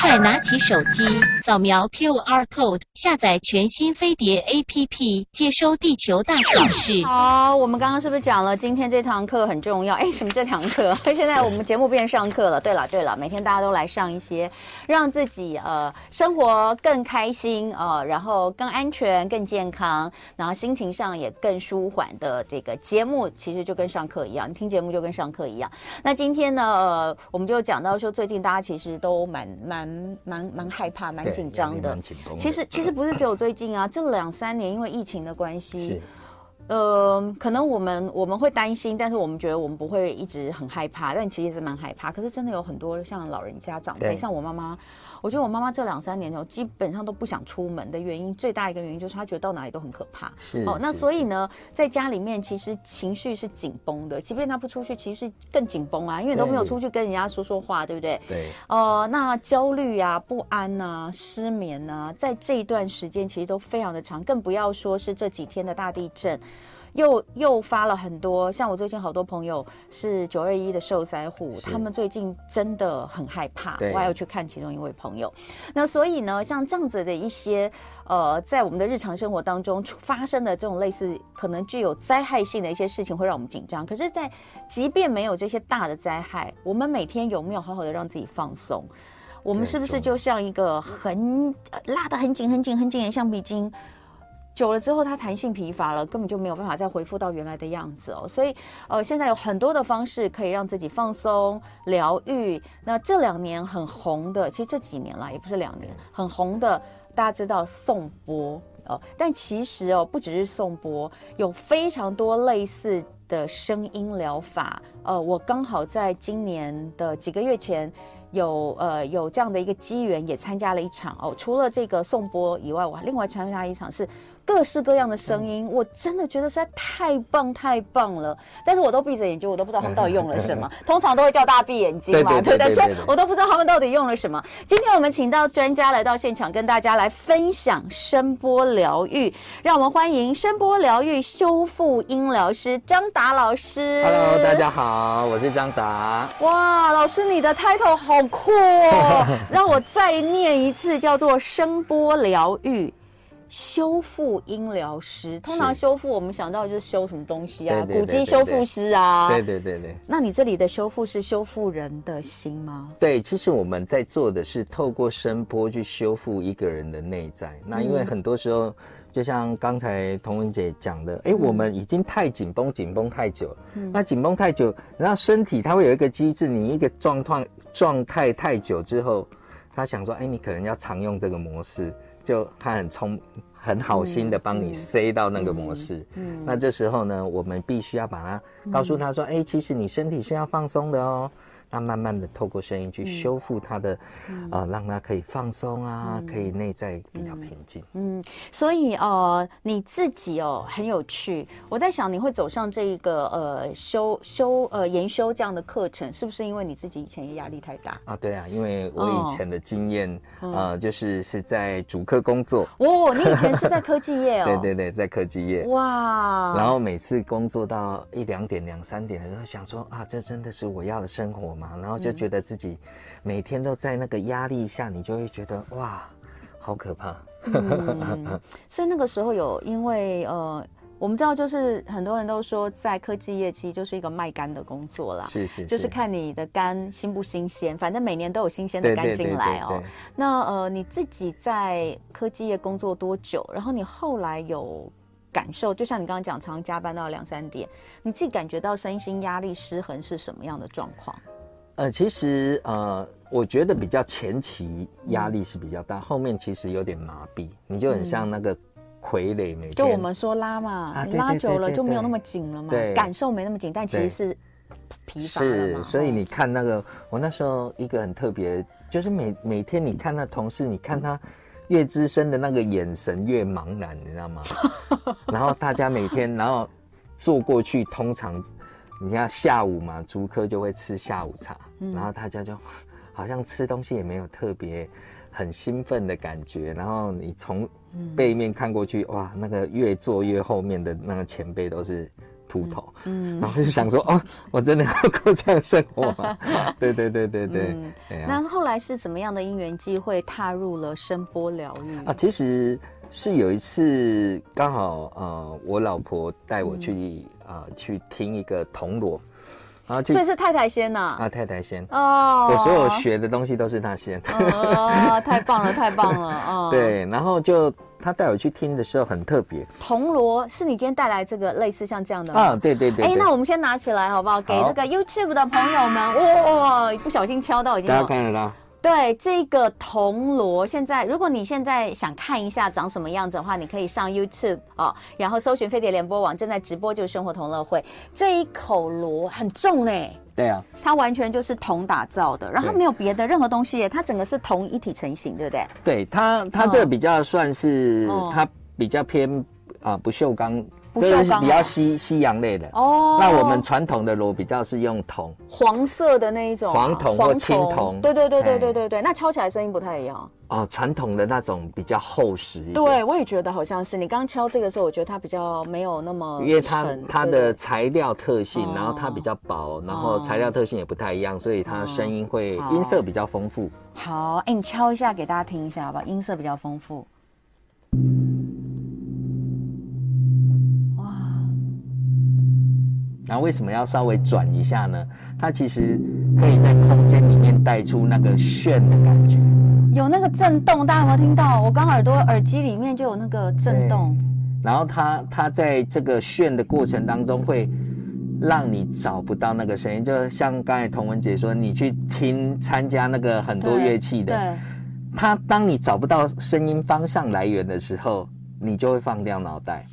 快拿起手机扫描 QR code，下载全新飞碟 APP，接收地球大小事。好，我们刚刚是不是讲了今天这堂课很重要？哎，什么这堂课？现在我们节目变上课了。对了对了，每天大家都来上一些，让自己呃生活更开心呃，然后更安全、更健康，然后心情上也更舒缓的这个节目，其实就跟上课一样，你听节目就跟上课一样。那今天呢，呃，我们就讲到说，最近大家其实都蛮蛮蛮蛮害怕、蛮紧张的。其实其实不是只有最近啊，这两三年因为疫情的关系，呃，可能我们我们会担心，但是我们觉得我们不会一直很害怕，但其实是蛮害怕。可是真的有很多像老人家长辈，像我妈妈。我觉得我妈妈这两三年头基本上都不想出门的原因，最大一个原因就是她觉得到哪里都很可怕。是哦，那所以呢，在家里面其实情绪是紧绷的，即便她不出去，其实更紧绷啊，因为都没有出去跟人家说说话，对不对？对。呃，那焦虑啊、不安啊、失眠啊，在这一段时间其实都非常的长，更不要说是这几天的大地震。又又发了很多，像我最近好多朋友是九二一的受灾户，他们最近真的很害怕。我还要去看其中一位朋友。那所以呢，像这样子的一些呃，在我们的日常生活当中发生的这种类似可能具有灾害性的一些事情，会让我们紧张。可是，在即便没有这些大的灾害，我们每天有没有好好的让自己放松？我们是不是就像一个很拉得很紧、很紧、很紧的橡皮筋？久了之后，它弹性疲乏了，根本就没有办法再恢复到原来的样子哦。所以，呃，现在有很多的方式可以让自己放松、疗愈。那这两年很红的，其实这几年啦，也不是两年，很红的，大家知道颂钵哦。但其实哦，不只是颂钵，有非常多类似的声音疗法。呃，我刚好在今年的几个月前。有呃有这样的一个机缘，也参加了一场哦。除了这个颂钵以外，我还另外参加一场是各式各样的声音，嗯、我真的觉得实在太棒太棒了。但是我都闭着眼睛，我都不知道他们到底用了什么。通常都会叫大家闭眼睛嘛，对不对？所以我都不知道他们到底用了什么。今天我们请到专家来到现场，跟大家来分享声波疗愈。让我们欢迎声波疗愈修复音疗师张达老师。Hello，大家好，我是张达。哇，老师你的 title 好酷哦！让我再念一次，叫做声波疗愈。修复音疗师，通常修复我们想到就是修什么东西啊？古迹修复师啊？对对对对。那你这里的修复是修复人的心吗？对，其实我们在做的是透过声波去修复一个人的内在。嗯、那因为很多时候，就像刚才童文姐讲的，哎、欸，我们已经太紧绷，紧绷太久。嗯。那紧绷太久，然后身体它会有一个机制，你一个状况状态太久之后，他想说，哎、欸，你可能要常用这个模式。就他很聪很好心的帮你塞到那个模式，嗯，嗯，那这时候呢，我们必须要把它告诉他说，哎、其实你身体是要放松的哦。那慢慢的透过声音去修复他的，嗯、呃，让他可以放松啊，嗯、可以内在比较平静。嗯，所以呃，你自己哦很有趣。我在想，你会走上这一个呃修修呃研修这样的课程，是不是因为你自己以前压力太大啊？对啊，因为我以前的经验、哦、呃，就是是在主科工作。哦，你以前是在科技业哦？对对对，在科技业。哇。然后每次工作到一两点、两三点的时候，想说啊，这真的是我要的生活。然后就觉得自己每天都在那个压力下，你就会觉得哇，好可怕。嗯，所以那个时候有因为呃，我们知道就是很多人都说，在科技业其实就是一个卖肝的工作啦，是是，是，就是看你的肝新不新鲜，反正每年都有新鲜的肝进来哦。那呃，你自己在科技业工作多久？然后你后来有感受，就像你刚刚讲，常常加班到两三点，你自己感觉到身心压力失衡是什么样的状况？呃，其实呃，我觉得比较前期压力是比较大，嗯、后面其实有点麻痹，你就很像那个傀儡，没、嗯、就我们说拉嘛，啊、你拉久了就没有那么紧了嘛，对，感受没那么紧，但其实是疲乏。是，所以你看那个，我那时候一个很特别，就是每每天你看那同事，你看他越资深的那个眼神越茫然，你知道吗？然后大家每天，然后坐过去，通常。你看下午嘛，竹科就会吃下午茶，嗯、然后大家就好像吃东西也没有特别很兴奋的感觉。然后你从背面看过去，嗯、哇，那个越坐越后面的那个前辈都是秃头，嗯，然后就想说，哦，我真的要过这样生活吗？对对对对对。嗯、那后来是怎么样的因缘机会踏入了声波疗愈啊？其实是有一次刚好呃，我老婆带我去啊、去听一个铜锣。啊，所以是太太先呐！啊，太太先哦，我所有学的东西都是他先。哦，太棒了，太棒了！哦，对，然后就他带我去听的时候很特别。铜锣是你今天带来这个类似像这样的啊？对对对。哎，那我们先拿起来好不好？给这个 YouTube 的朋友们，哇，不小心敲到已经。大家看得到。对这个铜锣，现在如果你现在想看一下长什么样子的话，你可以上 YouTube 哦，然后搜寻飞碟联播网，正在直播就是生活同乐会。这一口锣很重呢，对啊，它完全就是铜打造的，然后没有别的任何东西耶，它整个是铜一体成型，对不对？对它，它这个比较算是它比较偏啊不锈钢。这是比较西西洋类的哦。那我们传统的锣比较是用铜，黄色的那一种，黄铜或青铜。对对对对对对对。那敲起来声音不太一样哦。传统的那种比较厚实一点。对，我也觉得好像是。你刚敲这个时候，我觉得它比较没有那么，因为它它的材料特性，然后它比较薄，然后材料特性也不太一样，所以它声音会音色比较丰富。好，哎，你敲一下给大家听一下好不好，音色比较丰富。那为什么要稍微转一下呢？它其实可以在空间里面带出那个炫的感觉，有那个震动，大家有没有听到？我刚耳朵耳机里面就有那个震动。然后它它在这个炫的过程当中，会让你找不到那个声音，就像刚才童文姐说，你去听参加那个很多乐器的，对，它当你找不到声音方向来源的时候，你就会放掉脑袋。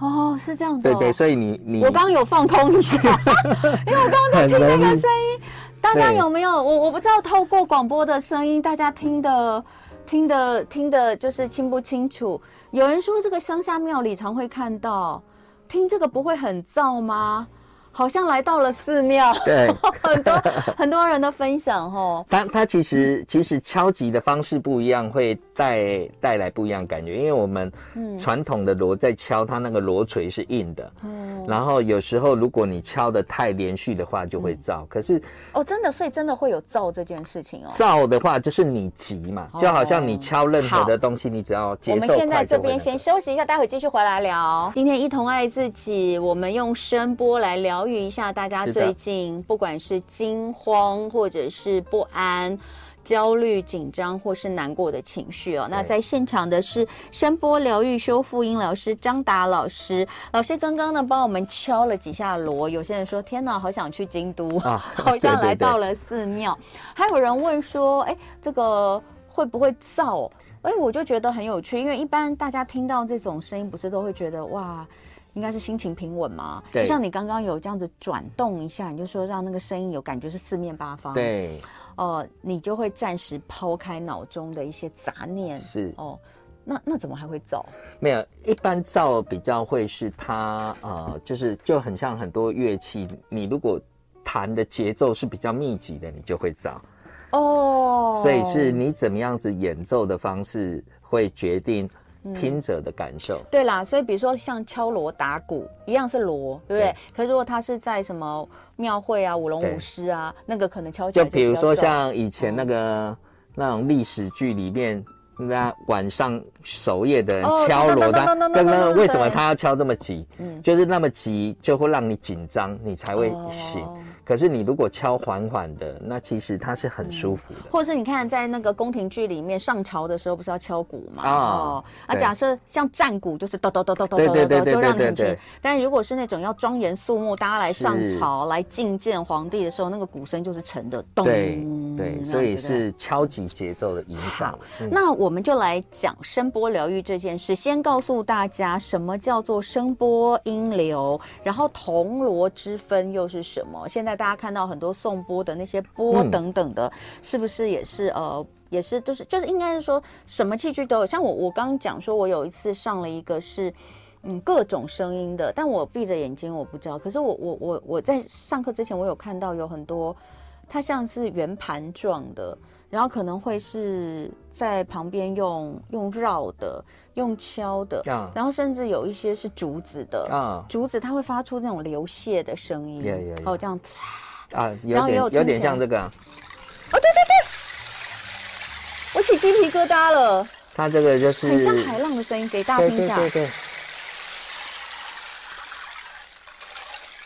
哦，是这样子。对对，所以你你我刚刚有放空一下，因为我刚刚在听那个声音，大家有没有？我我不知道透过广播的声音，大家听的听的听的，就是清不清楚？有人说这个乡下庙里常会看到，听这个不会很燥吗？好像来到了寺庙，对，很多很多人的分享哦。它它其实其实敲击的方式不一样，会带带来不一样感觉。因为我们传统的锣在敲，它那个锣锤是硬的，嗯，然后有时候如果你敲的太连续的话，就会燥。可是哦，真的，所以真的会有燥这件事情哦。燥的话就是你急嘛，就好像你敲任何的东西，你只要节奏快。我们现在这边先休息一下，待会继续回来聊。今天一同爱自己，我们用声波来聊。疗愈一下大家最近不管是惊慌或者是不安、焦虑、紧张或是难过的情绪哦。那在现场的是声波疗愈修复音疗师张达老师，老师刚刚呢帮我们敲了几下锣。有些人说：“天哪，好想去京都，啊、好像来到了寺庙。”还有人问说：“哎，这个会不会燥？”哎，我就觉得很有趣，因为一般大家听到这种声音，不是都会觉得哇。应该是心情平稳嘛？对，就像你刚刚有这样子转动一下，你就说让那个声音有感觉是四面八方。对，呃，你就会暂时抛开脑中的一些杂念。是哦，那那怎么还会燥？没有，一般燥比较会是它呃，就是就很像很多乐器，你如果弹的节奏是比较密集的，你就会燥。哦，所以是你怎么样子演奏的方式会决定。听者的感受，对啦，所以比如说像敲锣打鼓一样是锣，对不对？对，可是如果他是在什么庙会啊、舞龙舞狮啊，那个可能敲起来就，就比如说像以前那个、嗯、那种历史剧里面，那晚上守夜的人敲锣，他刚刚为什么他要敲这么急？嗯，就是那么急就会让你紧张，你才会醒。哦可是你如果敲缓缓的，那其实它是很舒服的。或者是你看在那个宫廷剧里面上朝的时候，不是要敲鼓吗？哦，啊，假设像战鼓就是咚咚咚咚咚咚咚，就让你很。但如果是那种要庄严肃穆，大家来上朝来觐见皇帝的时候，那个鼓声就是沉的咚。对对，所以是敲击节奏的影响。那我们就来讲声波疗愈这件事。先告诉大家什么叫做声波音流，然后铜锣之分又是什么？现在。大家看到很多颂钵的那些钵等等的，嗯、是不是也是呃，也是就是就是应该是说什么器具都有。像我我刚刚讲说，我有一次上了一个是嗯各种声音的，但我闭着眼睛我不知道。可是我我我我在上课之前，我有看到有很多它像是圆盘状的，然后可能会是在旁边用用绕的，用敲的，啊、然后甚至有一些是竹子的，啊，竹子它会发出那种流泻的声音，哦，这样啊，有点有，有点像这个，哦，对对对，我起鸡皮疙瘩了，它这个就是很像海浪的声音，给大家听一下，对对对对，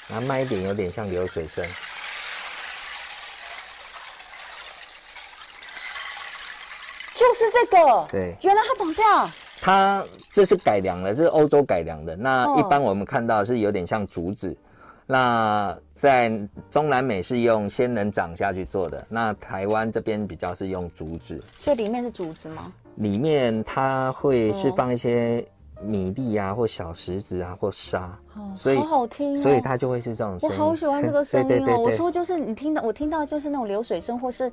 然后慢一点，有点像流水声。是这个，对，原来它长这样。它这是改良的，这是欧洲改良的。那一般我们看到是有点像竹子，哦、那在中南美是用仙人掌下去做的，那台湾这边比较是用竹子。所以里面是竹子吗？里面它会是放一些米粒啊，或小石子啊，或沙。哦，所以好好听、哦，所以它就会是这种声音。我好喜欢这个声音哦。对对对对，我说就是你听到，我听到就是那种流水声，或是。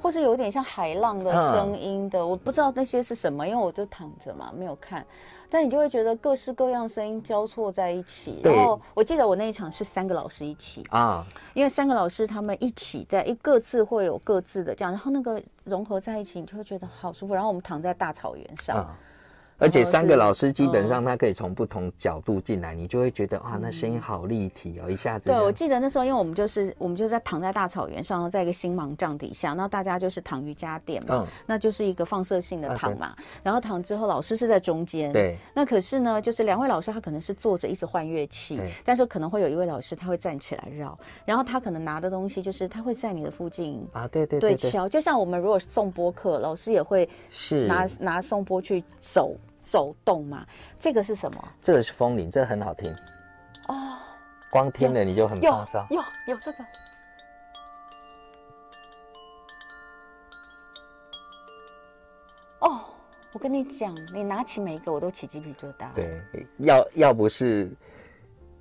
或是有点像海浪的声音的，我不知道那些是什么，因为我就躺着嘛，没有看。但你就会觉得各式各样声音交错在一起。然后我记得我那一场是三个老师一起啊，因为三个老师他们一起在一各自会有各自的这样，然后那个融合在一起，你就会觉得好舒服。然后我们躺在大草原上。而且三个老师基本上他可以从不同角度进来，你就会觉得哇，那声音好立体哦，一下子。对，我记得那时候，因为我们就是我们就在躺在大草原上，在一个星芒帐底下，那大家就是躺瑜伽垫嘛，嗯，那就是一个放射性的躺嘛。然后躺之后，老师是在中间。对。那可是呢，就是两位老师他可能是坐着一直换乐器，但是可能会有一位老师他会站起来绕，然后他可能拿的东西就是他会在你的附近啊，对对对敲，就像我们如果颂钵课，老师也会是拿拿颂钵去走。走动嘛，这个是什么？这个是风铃，这个很好听哦。光听了你就很放松。有有这个。哦，我跟你讲，你拿起每一个我都起鸡皮疙瘩。对，要要不是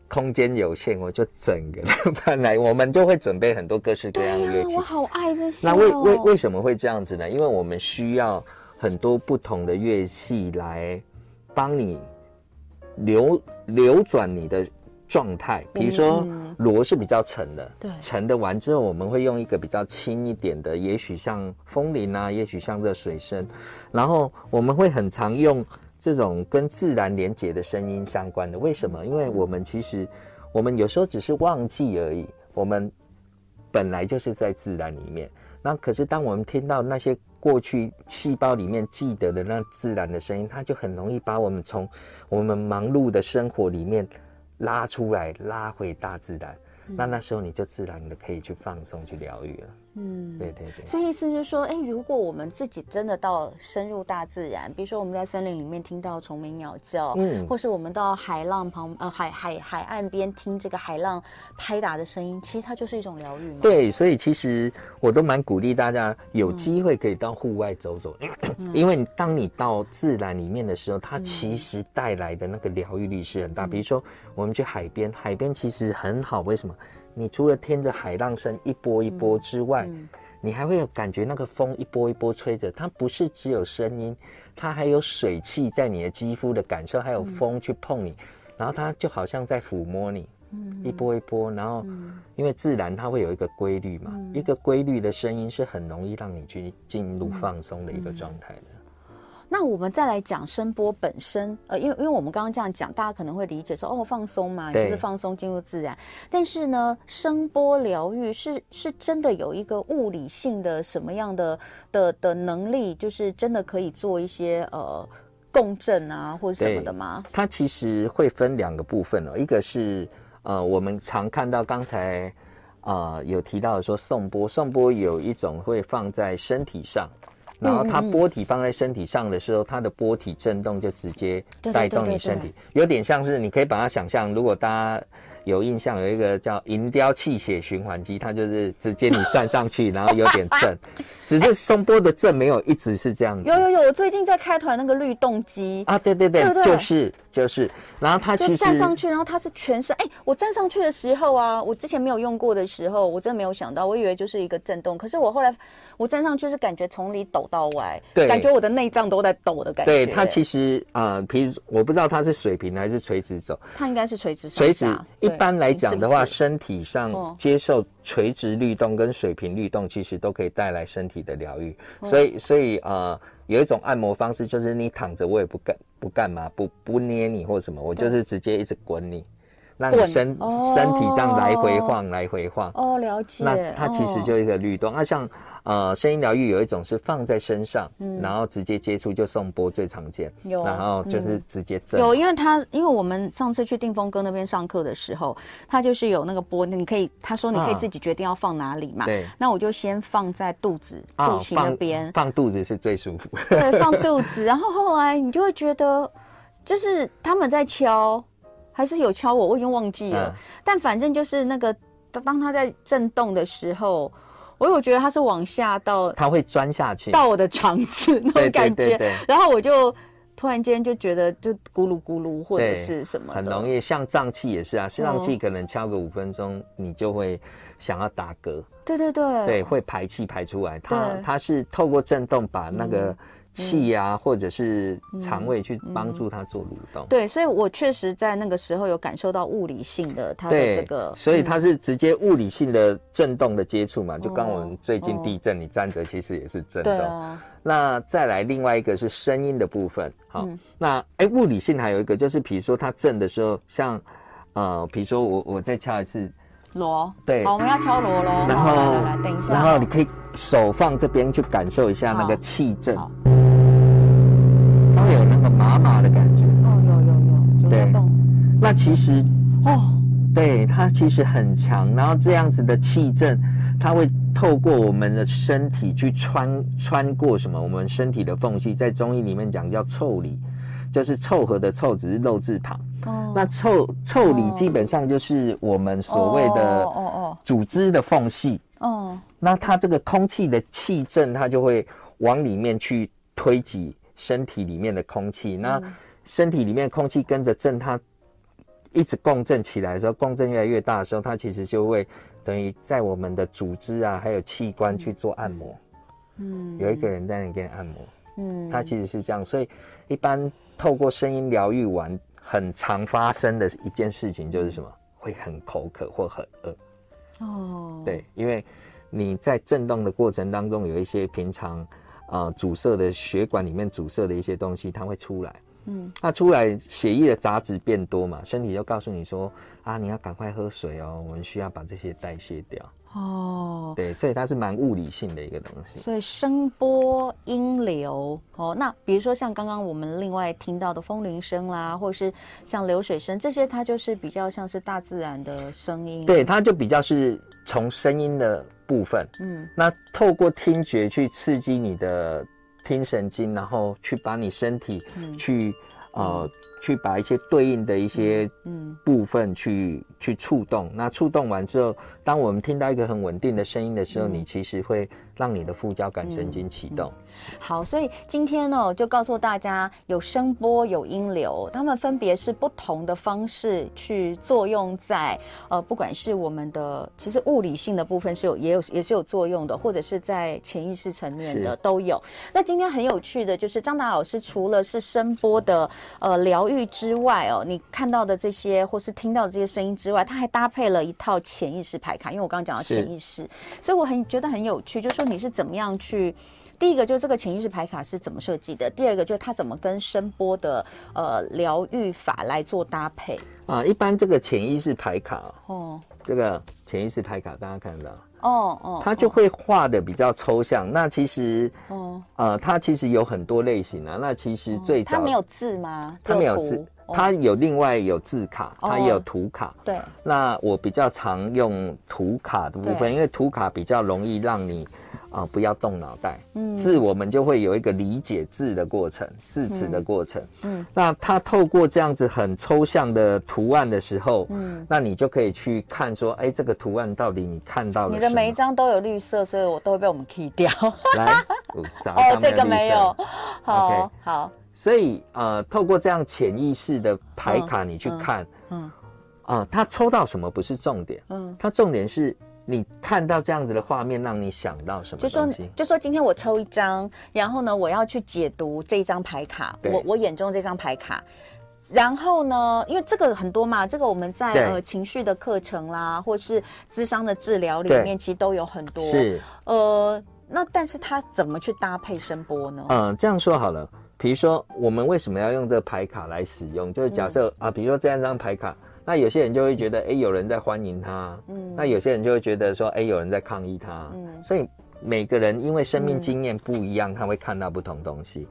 空间有限，我就整个都搬来。我们就会准备很多各式各样的乐器。啊、我好爱这些、哦。那为为为什么会这样子呢？因为我们需要。很多不同的乐器来帮你流流转你的状态，比如说锣是比较沉的，对，沉的完之后，我们会用一个比较轻一点的，也许像风铃啊，也许像热水声，然后我们会很常用这种跟自然连接的声音相关的。为什么？因为我们其实我们有时候只是忘记而已，我们本来就是在自然里面。那可是当我们听到那些。过去细胞里面记得的那自然的声音，它就很容易把我们从我们忙碌的生活里面拉出来，拉回大自然。嗯、那那时候你就自然的可以去放松、去疗愈了。嗯，对对对，所以意思就是说，哎，如果我们自己真的到深入大自然，比如说我们在森林里面听到虫鸣鸟叫，嗯，或是我们到海浪旁呃海海海岸边听这个海浪拍打的声音，其实它就是一种疗愈嘛。对，所以其实我都蛮鼓励大家有机会可以到户外走走，嗯、因为当你到自然里面的时候，它其实带来的那个疗愈力是很大。嗯、比如说我们去海边，海边其实很好，为什么？你除了听着海浪声一波一波之外，嗯嗯、你还会有感觉那个风一波一波吹着，它不是只有声音，它还有水汽在你的肌肤的感受，还有风去碰你，嗯、然后它就好像在抚摸你，嗯、一波一波，然后因为自然它会有一个规律嘛，嗯、一个规律的声音是很容易让你去进入放松的一个状态的。那我们再来讲声波本身，呃，因为因为我们刚刚这样讲，大家可能会理解说，哦，放松嘛，就是放松进入自然。但是呢，声波疗愈是是真的有一个物理性的什么样的的的能力，就是真的可以做一些呃共振啊或者什么的吗？它其实会分两个部分哦，一个是呃我们常看到刚才呃有提到的说颂钵，颂钵有一种会放在身体上。然后它波体放在身体上的时候，它的波体震动就直接带动你身体，有点像是你可以把它想象，如果大家有印象，有一个叫银雕气血循环机，它就是直接你站上去，然后有点震，只是松波的震没有一直是这样子。有有有，我最近在开团那个律动机。啊，对对对，就是就是，然后它其实站上去，然后它是全身。哎，我站上去的时候啊，我之前没有用过的时候，我真的没有想到，我以为就是一个震动。可是我后来我站上去是感觉从里抖到外，对，感觉我的内脏都在抖的感觉。对，它其实啊，比如我不知道它是水平还是垂直走，它应该是垂直。垂直一般来讲的话，身体上接受垂直律动跟水平律动，其实都可以带来身体的疗愈。所以，所以呃。有一种按摩方式，就是你躺着，我也不干不干嘛，不不捏你或什么，我就是直接一直滚你。让你身身体这样来回晃，来回晃。哦，了解。那它其实就是一个律动。那像呃声音疗愈有一种是放在身上，然后直接接触就送波最常见。有。然后就是直接震。有，因为他因为我们上次去定峰哥那边上课的时候，他就是有那个波，你可以他说你可以自己决定要放哪里嘛。对。那我就先放在肚子肚脐那边。放肚子是最舒服。对，放肚子，然后后来你就会觉得，就是他们在敲。还是有敲我，我已经忘记了。嗯、但反正就是那个，当它在震动的时候，我有觉得它是往下到，它会钻下去到我的肠子 那种感觉。对对对对，然后我就突然间就觉得就咕噜咕噜或者是什么，很容易。像胀气也是啊，胀气可能敲个五分钟，你就会想要打嗝。对对对，对，会排气排出来。它它是透过震动把那个。嗯气呀、啊，或者是肠胃去帮助它做蠕动。对，所以我确实在那个时候有感受到物理性的它的这个，所以它是直接物理性的震动的接触嘛。嗯、就刚我们最近地震，哦、你站着其实也是震动。啊、那再来另外一个是声音的部分，好，嗯、那哎、欸、物理性还有一个就是，比如说它震的时候，像呃，比如说我我再敲一次。锣，对，好，我们要敲锣喽。然后等一下，然后你可以手放这边去感受一下那个气震。麻麻的感觉哦，有有有，对，那其实哦，对，它其实很强，然后这样子的气震，它会透过我们的身体去穿穿过什么？我们身体的缝隙，在中医里面讲叫腠理，就是凑合的凑，只是肉字旁。哦，那腠腠理基本上就是我们所谓的哦哦组织的缝隙。哦，那它这个空气的气震，它就会往里面去推挤。身体里面的空气，那身体里面的空气跟着震，它一直共振起来的时候，共振越来越大的时候，它其实就会等于在我们的组织啊，还有器官去做按摩。嗯，有一个人在那里给你按摩。嗯，它其实是这样，所以一般透过声音疗愈完，很常发生的一件事情就是什么？会很口渴或很饿。哦，对，因为你在震动的过程当中，有一些平常。啊、呃，阻塞的血管里面阻塞的一些东西，它会出来。嗯，那出来血液的杂质变多嘛，身体就告诉你说啊，你要赶快喝水哦，我们需要把这些代谢掉。哦，对，所以它是蛮物理性的一个东西。所以声波、音流，哦，那比如说像刚刚我们另外听到的风铃声啦，或者是像流水声，这些它就是比较像是大自然的声音。对，它就比较是从声音的。部分，嗯，那透过听觉去刺激你的听神经，然后去把你身体去，嗯、呃，去把一些对应的一些嗯。部分去、嗯、去触动。那触动完之后，当我们听到一个很稳定的声音的时候，嗯、你其实会让你的副交感神经启动。嗯嗯好，所以今天呢，就告诉大家，有声波，有音流，它们分别是不同的方式去作用在呃，不管是我们的其实物理性的部分是有，也有也是有作用的，或者是在潜意识层面的都有。那今天很有趣的就是张达老师除了是声波的呃疗愈之外哦，你看到的这些或是听到的这些声音之外，他还搭配了一套潜意识牌卡，因为我刚刚讲到潜意识，所以我很觉得很有趣，就是说你是怎么样去。第一个就是这个潜意识牌卡是怎么设计的？第二个就是它怎么跟声波的呃疗愈法来做搭配啊？一般这个潜意识牌卡哦，这个潜意识牌卡大家看到哦哦，他就会画的比较抽象。那其实哦呃，它其实有很多类型啊。那其实最早它没有字吗？它没有字，它有另外有字卡，它也有图卡。对，那我比较常用图卡的部分，因为图卡比较容易让你。啊、哦，不要动脑袋。嗯，字我们就会有一个理解字的过程，字词的过程。嗯，嗯，那它透过这样子很抽象的图案的时候，嗯，那你就可以去看说，哎，这个图案到底你看到了？你的每一张都有绿色，所以我都会被我们 key 掉。来，哦，这个没有。好 Okay 好。所以呃，透过这样潜意识的牌卡，你去看，嗯，啊、嗯呃，他抽到什么不是重点，嗯，他重点是你看到这样子的画面，让你想到什么？就说，就说今天我抽一张，然后呢，我要去解读这一张牌卡，我我眼中这张牌卡。然后呢，因为这个很多嘛，这个我们在呃情绪的课程啦，或是咨商的治疗里面，其实都有很多。是呃，那但是它怎么去搭配声波呢？嗯、呃，这样说好了，比如说我们为什么要用这个牌卡来使用？就是假设、嗯、啊，比如说这样一张牌卡，那有些人就会觉得，哎，有人在欢迎他，嗯，那有些人就会觉得说，哎，有人在抗议他，嗯，所以每个人因为生命经验不一样，嗯、他会看到不同东西。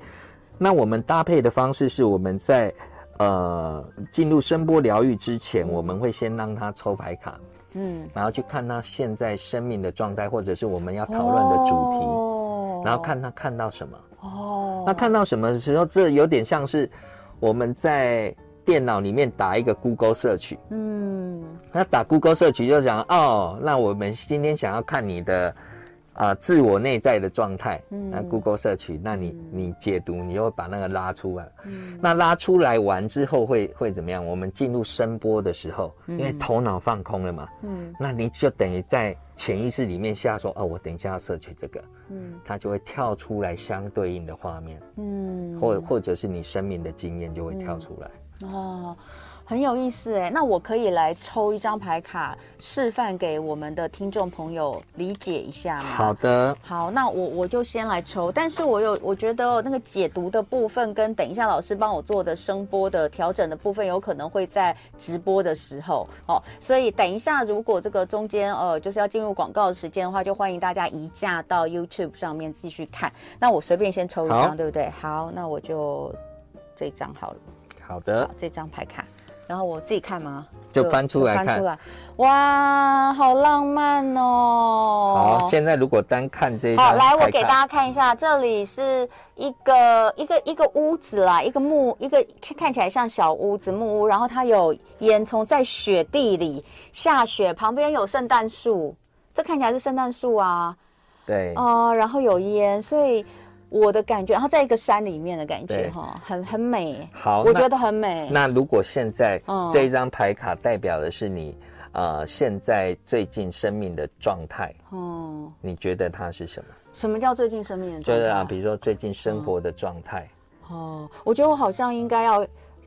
那我们搭配的方式是我们在。呃，进入声波疗愈之前，我们会先让他抽牌卡，嗯，然后去看他现在生命的状态，或者是我们要讨论的主题，哦，然后看他看到什么，哦，那看到什么的时候，这有点像是我们在电脑里面打一个 Google Search，嗯，那打 Google Search 就想，哦，那我们今天想要看你的。啊、呃，自我内在的状态，那 Google search，那你你解读，你又会把那个拉出来，嗯，那拉出来完之后会会怎么样？我们进入声波的时候，因为头脑放空了嘛，嗯，那你就等于在潜意识里面下说，哦，我等一下要 search 这个，嗯，它就会跳出来相对应的画面，嗯，或或者是你生命的经验就会跳出来，嗯、哦。很有意思哎，那我可以来抽一张牌卡，示范给我们的听众朋友理解一下吗？好的，好，那我我就先来抽，但是我有我觉得那个解读的部分跟等一下老师帮我做的声波的调整的部分，有可能会在直播的时候哦，所以等一下如果这个中间呃就是要进入广告的时间的话，就欢迎大家移驾到 YouTube 上面继续看。那我随便先抽一张，对不对？好，那我就这张好了。好的，好，这张牌卡。然后我自己看吗？就翻出来看。翻出来，哇，好浪漫哦！好，现在如果单看这一张，好，来，我给大家看一下，这里是一个一个一个屋子啦，一个木，一个看起来像小屋子木屋，然后它有烟囱在雪地里下雪，旁边有圣诞树，这看起来是圣诞树啊。对。哦、呃，然后有烟，所以。我的感觉，然后在一个山里面的感觉，哈，很很美。好，我觉得很美。那如果现在这一张牌卡代表的是你，呃，现在最近生命的状态，哦，你觉得它是什么？什么叫最近生命的状态？就是啊，比如说最近生活的状态。哦，我觉得我好像应该要。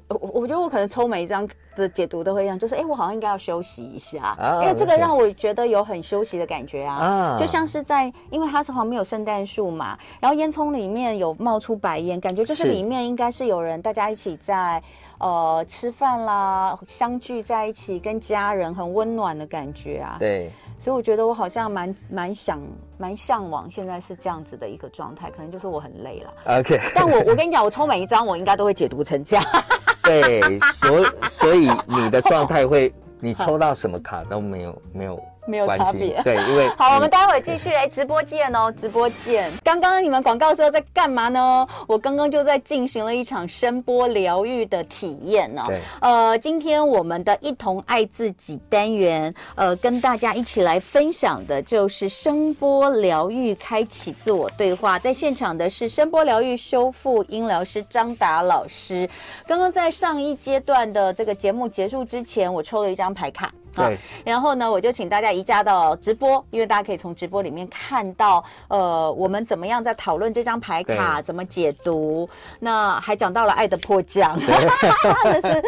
我我觉得我可能抽每一张的解读都会一样，就是哎，我好像应该要休息一下，啊、因为这个让我觉得有很休息的感觉啊，啊。就像是在，因为它是旁边有圣诞树嘛，然后烟囱里面有冒出白烟，感觉就是里面应该是有人大家一起在呃吃饭啦，相聚在一起，跟家人很温暖的感觉啊。对，所以我觉得我好像蛮蛮想蛮向往现在是这样子的一个状态，可能就是我很累了。OK，但我我跟你讲，我抽每一张我应该都会解读成这样。对，所以所以你的状态会，你抽到什么卡都没有没有。没有差别，对，因为 好，我们待会继续哎，直播见哦，直播见。刚刚你们广告时候在干嘛呢？我刚刚就在进行了一场声波疗愈的体验呢。对，呃，今天我们的一同爱自己单元，呃，跟大家一起来分享的就是声波疗愈，开启自我对话。在现场的是声波疗愈修复音疗师张达老师。刚刚在上一阶段的这个节目结束之前，我抽了一张牌卡。对，然后呢，我就请大家移驾到直播，因为大家可以从直播里面看到，呃，我们怎么样在讨论这张牌卡，怎么解读。那还讲到了爱的迫降，那是。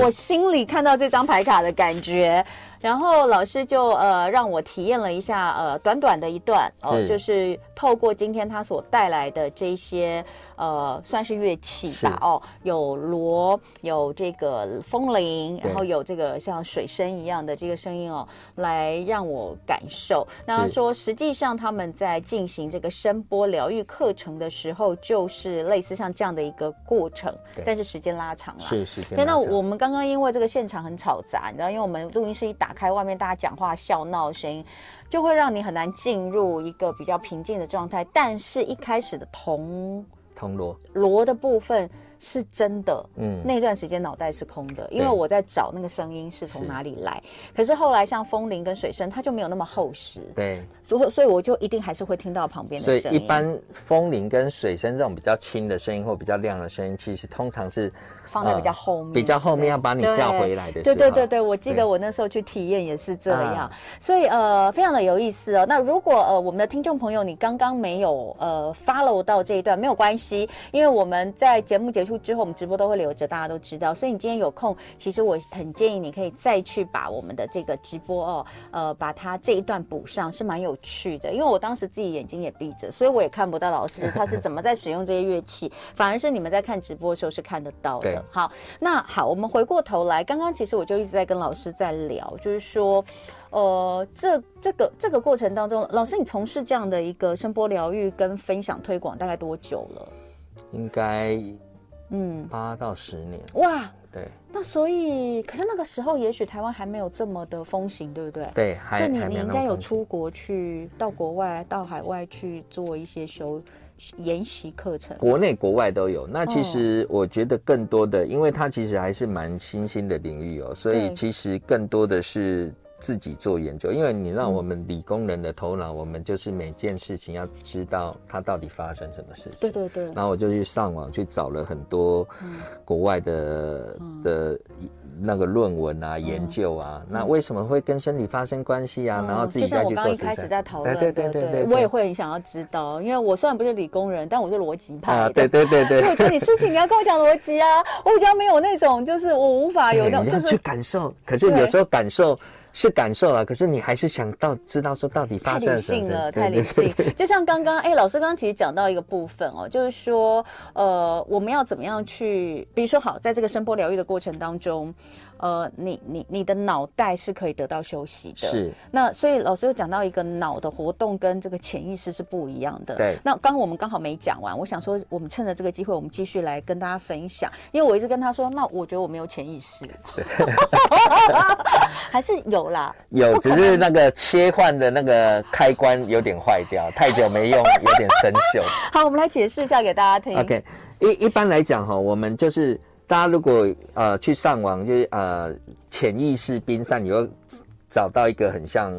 我心里看到这张牌卡的感觉。然后老师就呃让我体验了一下，呃，短短的一段哦，就是透过今天他所带来的这些。呃，算是乐器吧，哦，有锣，有这个风铃，然后有这个像水声一样的这个声音哦，来让我感受。那他说，实际上他们在进行这个声波疗愈课程的时候，就是类似像这样的一个过程，但是时间拉长了。是时间。对，那我们刚刚因为这个现场很吵杂，你知道，因为我们录音室一打开，外面大家讲话笑闹声音，就会让你很难进入一个比较平静的状态。但是一开始的铜铜锣锣的部分。是真的，嗯，那段时间脑袋是空的，因为我在找那个声音是从哪里来。可是后来像风铃跟水声，它就没有那么厚实，对，所以所以我就一定还是会听到旁边的声音。所以一般风铃跟水声这种比较轻的声音或比较亮的声音，其实通常是。放在比较后面，比较后面要把你叫回来的。对对对对，我记得我那时候去体验也是这样，所以呃，非常的有意思哦。那如果呃我们的听众朋友你刚刚没有呃 follow 到这一段，没有关系，因为我们在节目结束之后，我们直播都会留着，大家都知道。所以你今天有空，其实我很建议你可以再去把我们的这个直播哦，呃，把它这一段补上，是蛮有趣的。因为我当时自己眼睛也闭着，所以我也看不到老师他是怎么在使用这些乐器，反而是你们在看直播的时候是看得到的。好，那好，我们回过头来，刚刚其实我就一直在跟老师在聊，就是说，呃，这这个这个过程当中，老师你从事这样的一个声波疗愈跟分享推广大概多久了？应该，嗯，八到十年。哇，对。那所以，可是那个时候也许台湾还没有这么的风行，对不对？对，所以你你应该有出国去到国外到海外去做一些修。研习课程，国内国外都有。那其实我觉得更多的，因为它其实还是蛮新兴的领域哦，所以其实更多的是自己做研究。因为你让我们理工人的头脑，我们就是每件事情要知道它到底发生什么事情。对对对。然后我就去上网去找了很多国外的的。那个论文啊，研究啊，那为什么会跟身体发生关系啊？然后自己再去做。就像我刚刚一开始在讨论，对对对对，我也会很想要知道，因为我虽然不是理工人，但我是逻辑派啊，对对对对。我觉得你事情你要跟我讲逻辑啊，我比较没有那种，就是我无法有那种，就是去感受。可是有时候感受。是感受了，可是你还是想到知道说到底发生了什么？太理性了，太理性。就像刚刚，哎，老师刚刚其实讲到一个部分哦，就是说，呃，我们要怎么样去，比如说，好，在这个声波疗愈的过程当中，呃，你你你的脑袋是可以得到休息的。是。那所以老师又讲到一个脑的活动跟这个潜意识是不一样的。对。那刚刚我们刚好没讲完，我想说，我们趁着这个机会，我们继续来跟大家分享，因为我一直跟他说，那我觉得我没有潜意识。对 还是有。有啦，有，只是那个切换的那个开关有点坏掉，太久没用，有点生锈。好，我们来解释一下给大家听。OK，一一般来讲哈，我们就是大家如果呃去上网，就是呃潜意识冰山，你会找到一个很像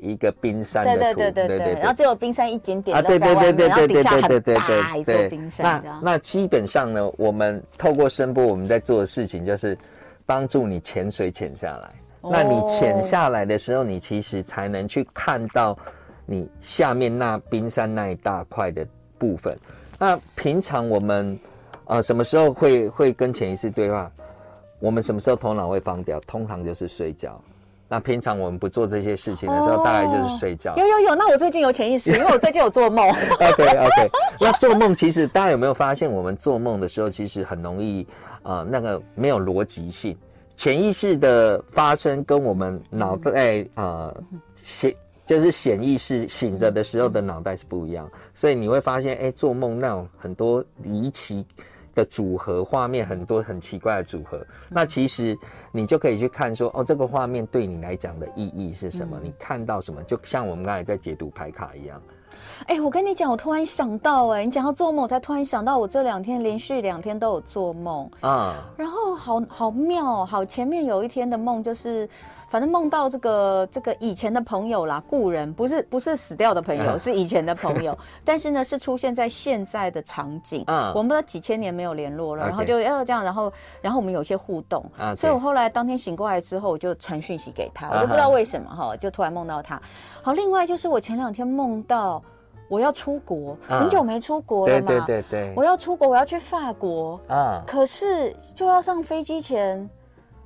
一个冰山的图，对对对对对，然后只有冰山一点点啊，对对对对对对对对对对对，冰山。那那基本上呢，我们透过声波，我们在做的事情就是帮助你潜水潜下来。那你潜下来的时候，你其实才能去看到你下面那冰山那一大块的部分。那平常我们呃什么时候会会跟潜意识对话？我们什么时候头脑会放掉？通常就是睡觉。那平常我们不做这些事情的时候，大概就是睡觉。有有有，那我最近有潜意识，因为我最近有做梦。OK OK，那做梦其实大家有没有发现，我们做梦的时候其实很容易呃那个没有逻辑性。潜意识的发生跟我们脑袋呃显就是显意识醒着的时候的脑袋是不一样，所以你会发现，哎、欸，做梦那种很多离奇的组合画面，很多很奇怪的组合，那其实你就可以去看说，哦，这个画面对你来讲的意义是什么？你看到什么？就像我们刚才在解读牌卡一样。哎、欸，我跟你讲，我突然想到、欸，哎，你讲到做梦，我才突然想到，我这两天连续两天都有做梦啊，然后好好妙，好，前面有一天的梦就是，反正梦到这个这个以前的朋友啦，故人，不是不是死掉的朋友，啊、是以前的朋友，但是呢是出现在现在的场景，嗯，我们都几千年没有联络了，然后就要这样，然后然后我们有些互动，啊，所以我后来当天醒过来之后，我就传讯息给他，我就不知道为什么哈，就突然梦到他，好，另外就是我前两天梦到。我要出国，很久没出国了嘛。对对对对。我要出国，我要去法国啊。可是就要上飞机前，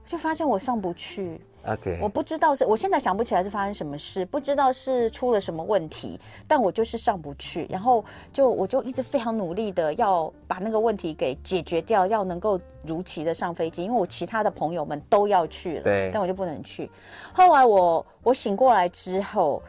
就发现我上不去。OK。我不知道是，我现在想不起来是发生什么事，不知道是出了什么问题，但我就是上不去。然后就我就一直非常努力的要把那个问题给解决掉，要能够如期的上飞机，因为我其他的朋友们都要去了，对，但我就不能去。后来我我醒过来之后。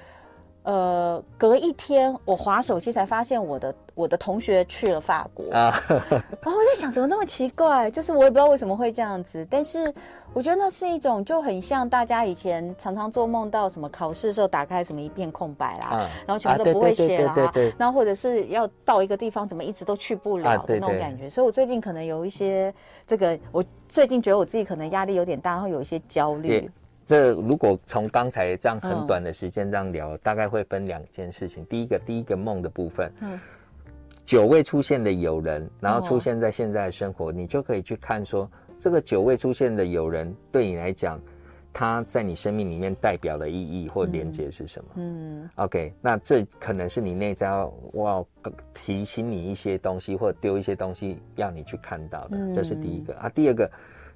呃，隔一天我划手机才发现我的我的同学去了法国啊，然后我在想怎么那么奇怪，就是我也不知道为什么会这样子，但是我觉得那是一种就很像大家以前常常做梦到什么考试的时候打开什么一片空白啦，啊、然后全部都不会写啦，然后或者是要到一个地方怎么一直都去不了的那种感觉，所以我最近可能有一些这个，我最近觉得我自己可能压力有点大，会有一些焦虑。这如果从刚才这样很短的时间这样聊，嗯、大概会分两件事情。第一个，第一个梦的部分，嗯，久未出现的友人，然后出现在现在的生活，哦、你就可以去看说，这个九位出现的友人对你来讲，他在你生命里面代表的意义或连接是什么？嗯，嗯，OK，那这可能是你内在要要提醒你一些东西，或者丢一些东西要你去看到的，嗯、这是第一个啊。第二个，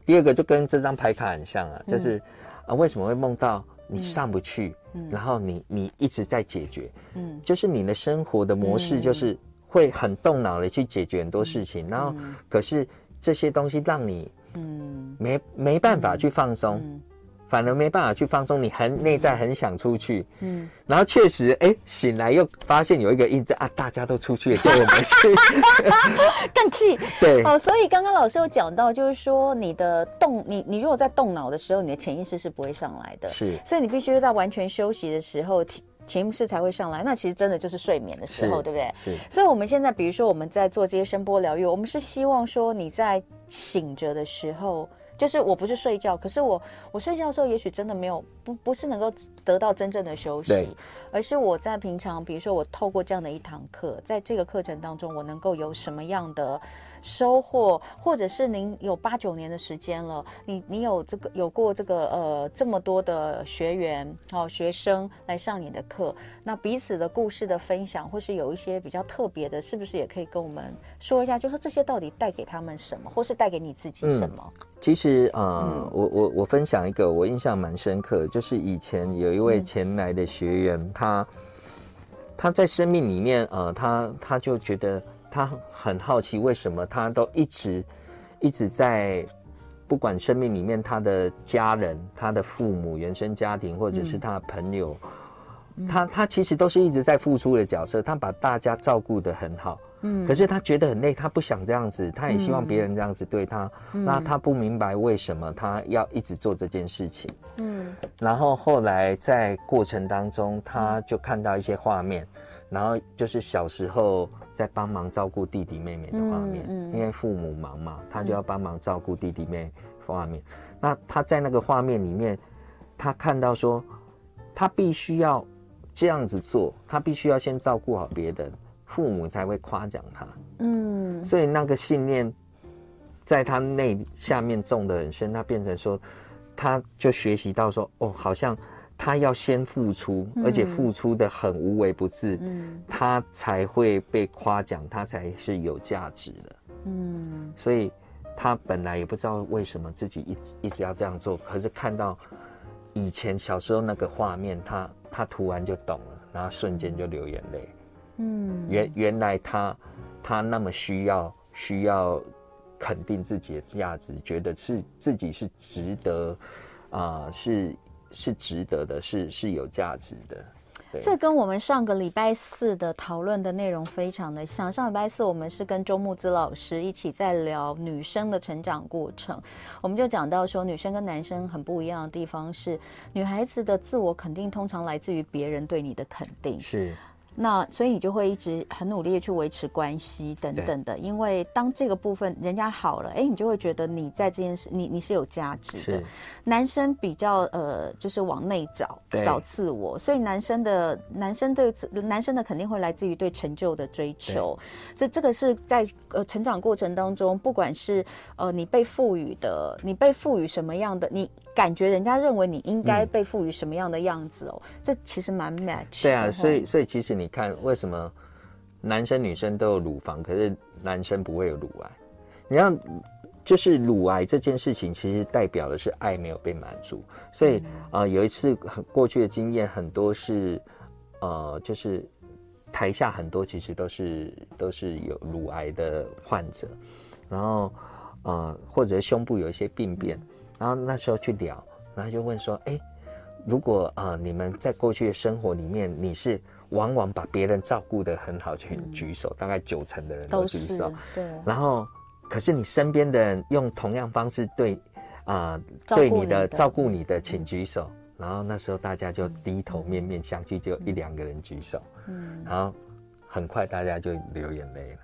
第二个就跟这张牌卡很像啊，就是。嗯啊，为什么会梦到你上不去？嗯，然后你你一直在解决，嗯，就是你的生活的模式就是会很动脑的去解决很多事情，然后可是这些东西让你嗯。没没办法去放松。反而没办法去放松，你很内在很想出去，嗯，然后确实，哎，醒来又发现有一个印证啊，大家都出去了，就我们去，更气，对，哦，所以刚刚老师有讲到，就是说你的动，你你如果在动脑的时候，你的潜意识是不会上来的，是，所以你必须在完全休息的时候，潜意识才会上来，那其实真的就是睡眠的时候，对不对？是，所以我们现在比如说我们在做这些声波疗愈，我们是希望说你在醒着的时候。就是我不是睡觉，可是我我睡觉的时候，也许真的没有不不是能够得到真正的休息，而是我在平常，比如说我透过这样的一堂课，在这个课程当中，我能够有什么样的收获，或者是您有八九年的时间了，你你有这个有过这个呃这么多的学员哦学生来上你的课，那彼此的故事的分享，或是有一些比较特别的，是不是也可以跟我们说一下？就说这些到底带给他们什么，或是带给你自己什么？嗯其实，呃，嗯、我我我分享一个我印象蛮深刻，就是以前有一位前来的学员，嗯、他他在生命里面，呃，他他就觉得他很好奇，为什么他都一直一直在不管生命里面他的家人、他的父母、原生家庭，或者是他的朋友，嗯、他他其实都是一直在付出的角色，他把大家照顾得很好。嗯，可是他觉得很累，他不想这样子，他也希望别人这样子对他。嗯、那他不明白为什么他要一直做这件事情。嗯，然后后来在过程当中，他就看到一些画面，然后就是小时候在帮忙照顾弟弟妹妹的画面。嗯，嗯，因为父母忙嘛，他就要帮忙照顾弟弟妹妹画面。那他在那个画面里面，他看到说，他必须要这样子做，他必须要先照顾好别人。父母才会夸奖他，嗯，所以那个信念在他内下面种得很深，他变成说，他就学习到说，哦，好像他要先付出，嗯、而且付出的很无微不至，嗯，他才会被夸奖，他才是有价值的，嗯，所以他本来也不知道为什么自己一直一直要这样做，可是看到以前小时候那个画面，他他突然就懂了，然后瞬间就流眼泪。嗯，原原来他他那么需要需要肯定自己的价值，觉得是自己是值得啊、呃，是是值得的，是是有价值的。对，这跟我们上个礼拜四的讨论的内容非常的像。上礼拜四我们是跟周木子老师一起在聊女生的成长过程，我们就讲到说，女生跟男生很不一样的地方是，女孩子的自我肯定通常来自于别人对你的肯定。是。那所以你就会一直很努力的去维持关系等等的，因为当这个部分人家好了，哎，你就会觉得你在这件事，你你是有价值的。男生比较呃，就是往内找找自我，所以男生的男生对男生的肯定会来自于对成就的追求。这这个是在呃成长过程当中，不管是呃你被赋予的，你被赋予什么样的你。感觉人家认为你应该被赋予什么样的样子哦，嗯、这其实蛮 match。对啊，所以所以其实你看，为什么男生女生都有乳房，可是男生不会有乳癌？你要就是乳癌这件事情，其实代表的是爱没有被满足。所以啊、嗯呃，有一次很过去的经验，很多是呃，就是台下很多其实都是都是有乳癌的患者，然后呃，或者胸部有一些病变。嗯然后那时候去聊，然后就问说：“哎，如果呃你们在过去的生活里面，你是往往把别人照顾的很好，去举手，大概九成的人都举手。对。然后，可是你身边的人用同样方式对，啊，对你的照顾你的，请举手。然后那时候大家就低头面面相觑，就一两个人举手。嗯。然后很快大家就流眼泪了。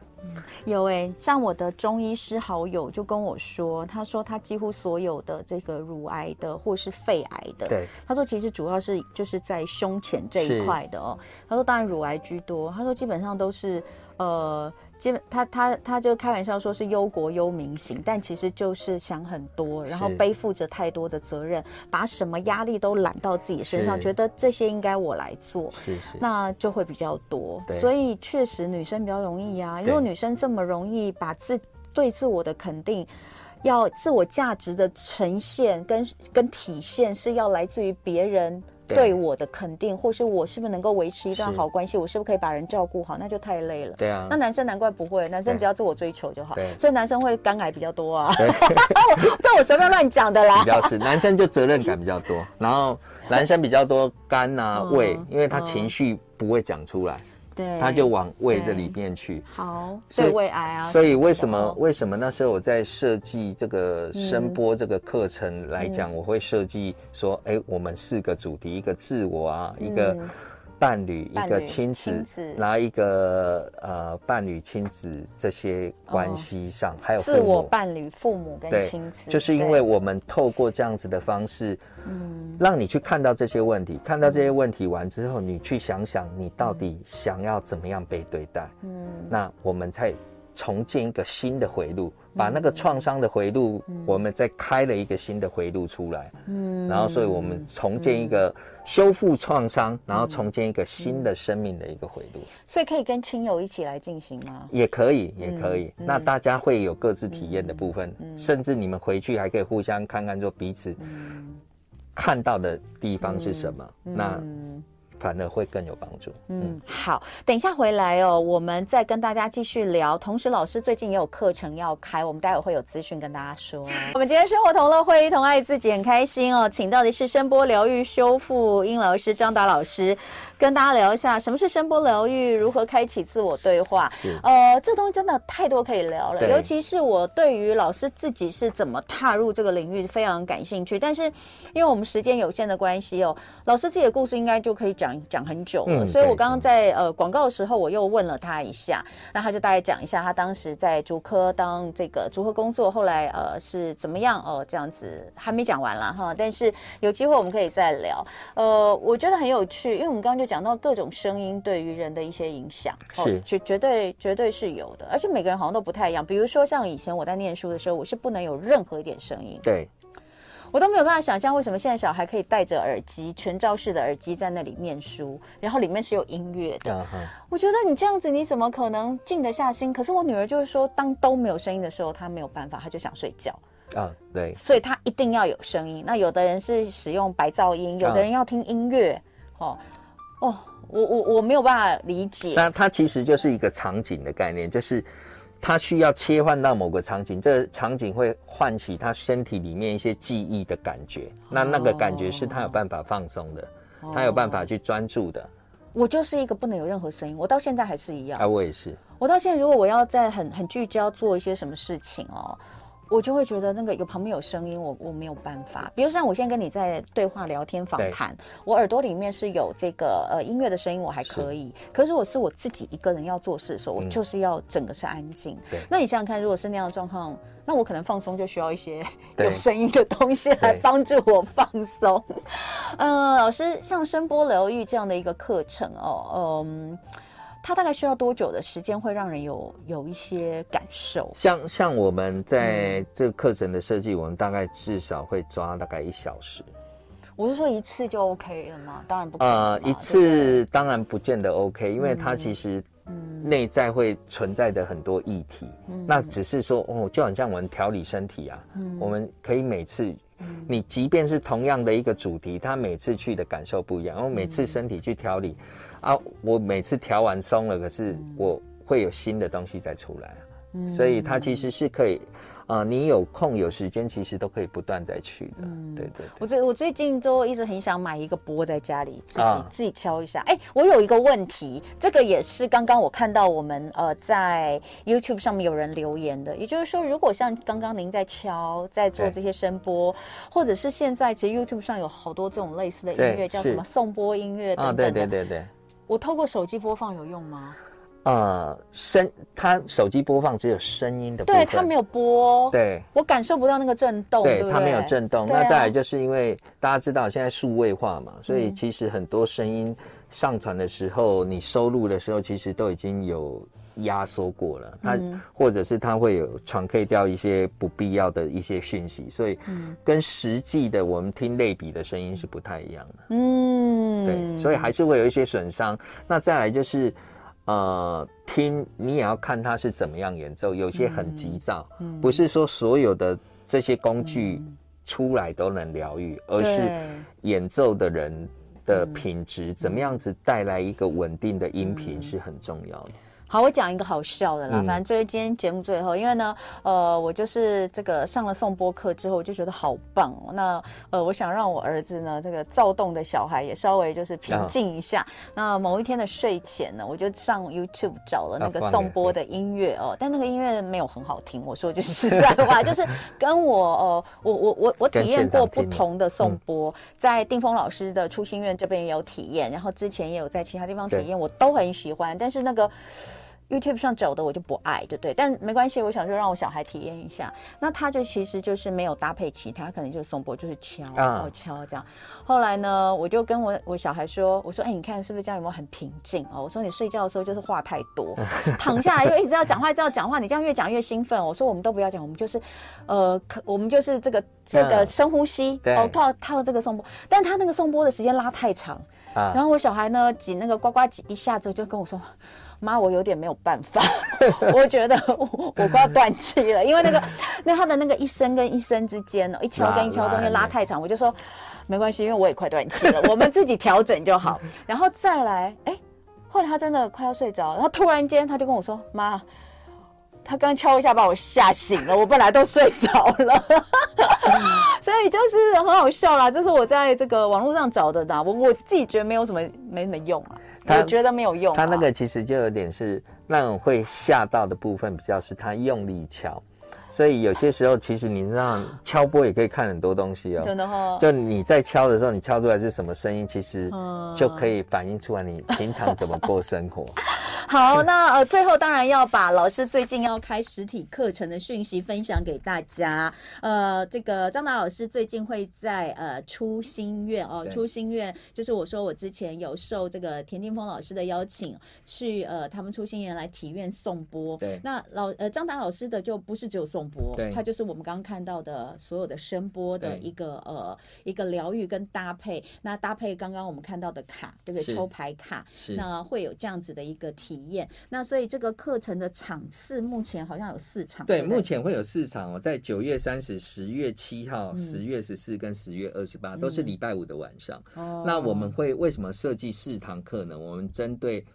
有诶、欸，像我的中医师好友就跟我说，他说他几乎所有的这个乳癌的或是肺癌的，对，他说其实主要是就是在胸前这一块的哦。他说当然乳癌居多，他说基本上都是呃。基本他他他就开玩笑说是忧国忧民型，但其实就是想很多，然后背负着太多的责任，把什么压力都揽到自己身上，觉得这些应该我来做，是是，那就会比较多。所以确实女生比较容易啊，因为女生这么容易把自对自我的肯定，要自我价值的呈现跟跟体现是要来自于别人。对我的肯定，或是我是不是能够维持一段好关系，我是不是可以把人照顾好，那就太累了。对啊，那男生难怪不会，男生只要自我追求就好。对，所以男生会肝癌比较多啊。对，但我随便乱讲的啦。比较是男生就责任感比较多，然后男生比较多肝啊 胃，因为他情绪不会讲出来。对，他就往胃这里面去。好，对胃癌啊。所以为什么为什么那时候我在设计这个声波这个课程来讲，我会设计说，哎，我们四个主题，一个自我啊，一个。伴侣，一个亲子，然后一个呃伴侣亲子这些关系上，还有自我伴侣、父母跟亲子，就是因为我们透过这样子的方式，嗯，让你去看到这些问题，看到这些问题完之后，你去想想你到底想要怎么样被对待，嗯，那我们才重建一个新的回路。把那个创伤的回路，嗯、我们再开了一个新的回路出来，嗯，然后所以我们重建一个修复创伤，嗯、然后重建一个新的生命的一个回路。所以可以跟亲友一起来进行吗？也可以，也可以。嗯、那大家会有各自体验的部分，甚至你们回去还可以互相看看，说彼此看到的地方是什么。嗯、那。反而会更有帮助。嗯，好，等一下回来哦，我们再跟大家继续聊。同时，老师最近也有课程要开，我们待会会有资讯跟大家说。我们今天生活同乐会，同爱自己很开心哦，请到的是声波疗愈修复音老师张达老师，跟大家聊一下什么是声波疗愈，如何开启自我对话。是，呃，这东西真的太多可以聊了，尤其是我对于老师自己是怎么踏入这个领域非常感兴趣。但是，因为我们时间有限的关系哦，老师自己的故事应该就可以讲。讲讲很久了，嗯、所以我刚刚在呃广告的时候，我又问了他一下，那他就大概讲一下他当时在竹科当这个竹科工作，后来呃是怎么样哦、呃、这样子还没讲完了哈，但是有机会我们可以再聊。呃，我觉得很有趣，因为我们刚刚就讲到各种声音对于人的一些影响，是绝绝对绝对是有的，而且每个人好像都不太一样。比如说像以前我在念书的时候，我是不能有任何一点声音。对。我都没有办法想象为什么现在小孩可以戴着耳机，全罩式的耳机在那里念书，然后里面是有音乐的。Uh huh. 我觉得你这样子，你怎么可能静得下心？可是我女儿就是说，当都没有声音的时候，她没有办法，她就想睡觉。啊，对，所以她一定要有声音。那有的人是使用白噪音，有的人要听音乐。Uh. 哦，哦，我我我没有办法理解。那它其实就是一个场景的概念，就是。他需要切换到某个场景，这个场景会唤起他身体里面一些记忆的感觉，那那个感觉是他有办法放松的，他有办法去专注的。我就是一个不能有任何声音，我到现在还是一样。啊，我也是。我到现在，如果我要在很很聚焦做一些什么事情哦。我就会觉得那个有旁边有声音，我我没有办法。比如像我现在跟你在对话聊天访谈，我耳朵里面是有这个呃音乐的声音，我还可以。是可是如果是我自己一个人要做事的时候，嗯、我就是要整个是安静。对那你想想看，如果是那样的状况，那我可能放松就需要一些有声音的东西来帮助我放松。嗯、呃，老师像声波疗愈这样的一个课程哦，嗯。它大概需要多久的时间会让人有有一些感受？像像我们在这个课程的设计，嗯、我们大概至少会抓大概一小时。我是说一次就 OK 了吗？当然不。呃，一次当然不见得 OK，因为它其实内在会存在的很多议题。嗯、那只是说哦，就好像我们调理身体啊，嗯、我们可以每次，你即便是同样的一个主题，他每次去的感受不一样，然后每次身体去调理。啊，我每次调完松了，可是我会有新的东西再出来，嗯、所以它其实是可以，呃，你有空有时间，其实都可以不断再去的。嗯，对，对对。我最我最近都一直很想买一个钵在家里自己、啊、自己敲一下。哎，我有一个问题，这个也是刚刚我看到我们呃在 YouTube 上面有人留言的，也就是说，如果像刚刚您在敲在做这些声波，或者是现在其实 YouTube 上有好多这种类似的音乐，叫什么颂钵音乐等等的。啊，对对对对。我透过手机播放有用吗？呃，声，它手机播放只有声音的部分，对，它没有播，对，我感受不到那个震动，对，对，它没有震动。那再来就是因为大家知道现在数位化嘛，所以其实很多声音上传的时候，你收录的时候，其实都已经有压缩过了，它或者是它会有传 K 掉一些不必要的一些讯息，所以跟实际的我们听类比的声音是不太一样的。嗯，对，所以还是会有一些损伤。那再来就是。呃，听你也要看他是怎么样演奏，有些很急躁，嗯，不是说所有的这些工具出来都能疗愈，而是演奏的人的品质怎么样子带来一个稳定的音频是很重要的。好，我讲一个好笑的啦。反正就是今天节目最后，因为呢，呃，我就是这个上了颂钵课之后，我就觉得好棒哦。那呃，我想让我儿子呢，这个躁动的小孩也稍微就是平静一下。那某一天的睡前呢，我就上 YouTube 找了那个颂钵的音乐哦，但那个音乐没有很好听。我说句实在话，就是跟我呃，我我我我体验过不同的颂钵，在定峰老师的初心院这边也有体验，然后之前也有在其他地方体验，我都很喜欢。但是那个。YouTube 上找的我就不爱，对不对？但没关系，我想说让我小孩体验一下。那他就其实就是没有搭配其他，可能就是颂钵，就是敲，然后敲这样。后来呢，我就跟我我小孩说，我说，哎，你看是不是这样有没有很平静哦？我说你睡觉的时候就是话太多，躺下来又一直要讲话，一直要讲话，你这样越讲越兴奋。我说我们都不要讲，我们就是，呃，可我们就是这个这个深呼吸，哦，套套这个颂钵。但他那个颂钵的时间拉太长，然后我小孩呢挤那个呱呱挤一下子就跟我说。妈，我有点没有办法，我觉得我，我快要断气了，因为那个那他的那个一声跟一声之间哦，一敲跟一敲中间拉太长，我就说没关系，因为我也快断气了，我们自己调整就好。然后再来，哎、欸，后来他真的快要睡着，然后突然间他就跟我说：“妈，他刚敲一下把我吓醒了，我本来都睡着了。”所以就是很好笑啦，这是我在这个网络上找的的，我我自己觉得没有什么没什么用啊。我觉得没有用，啊，他那个其实就有点是那种会吓到的部分，比较是他用力敲。所以有些时候，其实你知道，敲波也可以看很多东西哦。真的哦。就你在敲的时候，你敲出来是什么声音，其实就可以反映出来你平常怎么过生活。好，那呃，最后当然要把老师最近要开实体课程的讯息分享给大家。呃，这个张达老师最近会在呃初心院哦，初心院就是我说我之前有受这个田定峰老师的邀请去呃他们初心院来体验颂钵。对。那老呃张达老师的就不是只有颂钵。对，它就是我们刚刚看到的所有的声波的一个呃一个疗愈跟搭配，那搭配刚刚我们看到的卡，对不对？抽牌卡，那会有这样子的一个体验。那所以这个课程的场次目前好像有四场，对，对目前会有四场哦，在九月三十、十月七号、十月十四跟十月二十八都是礼拜五的晚上。哦、嗯，那我们会为什么设计四堂课呢？我们针对。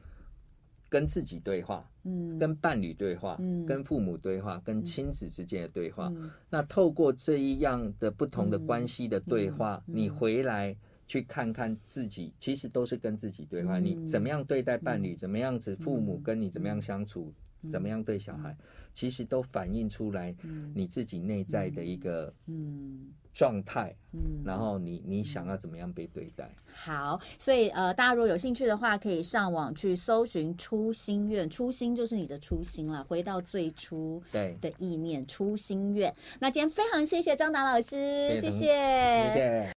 跟自己对话，嗯，跟伴侣对话，嗯，跟父母对话，跟亲子之间的对话。嗯，那透过这一样的不同的关系的对话，嗯，你回来去看看自己，其实都是跟自己对话。嗯，你怎么样对待伴侣，怎么样子父母跟你怎么样相处，怎么样对小孩，其实都反映出来你自己内在的一个，嗯。状态，嗯，然后你你想要怎么样被对待？好，所以呃，大家如果有兴趣的话，可以上网去搜寻初心愿，初心就是你的初心了，回到最初对的意念，初心愿。那今天非常谢谢张达老师，谢谢。谢谢。